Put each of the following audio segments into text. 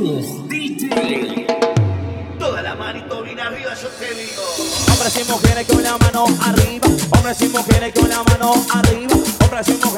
Jesús DJ. Toda la manito bien arriba, yo te digo. Hombres y mujeres con la mano arriba. Hombres y mujeres con la mano arriba. Hombres y mujeres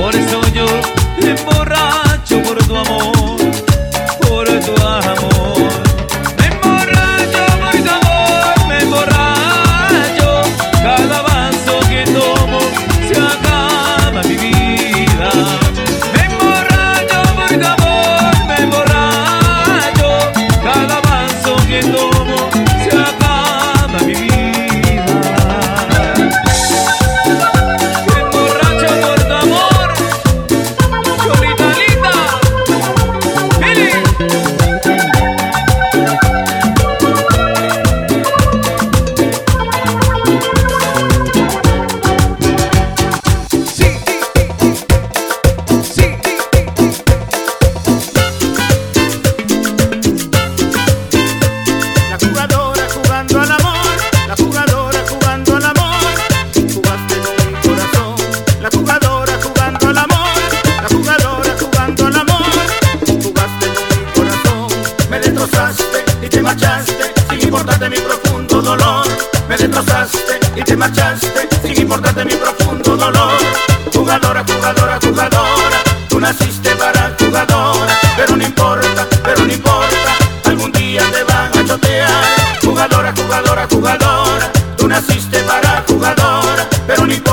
Por eso yo le voy marchaste sin importarte mi profundo dolor. Jugadora, jugadora, jugadora, tú naciste para jugadora, pero no importa, pero no importa, algún día te van a chotear. Jugadora, jugadora, jugadora, tú naciste para jugadora, pero no importa.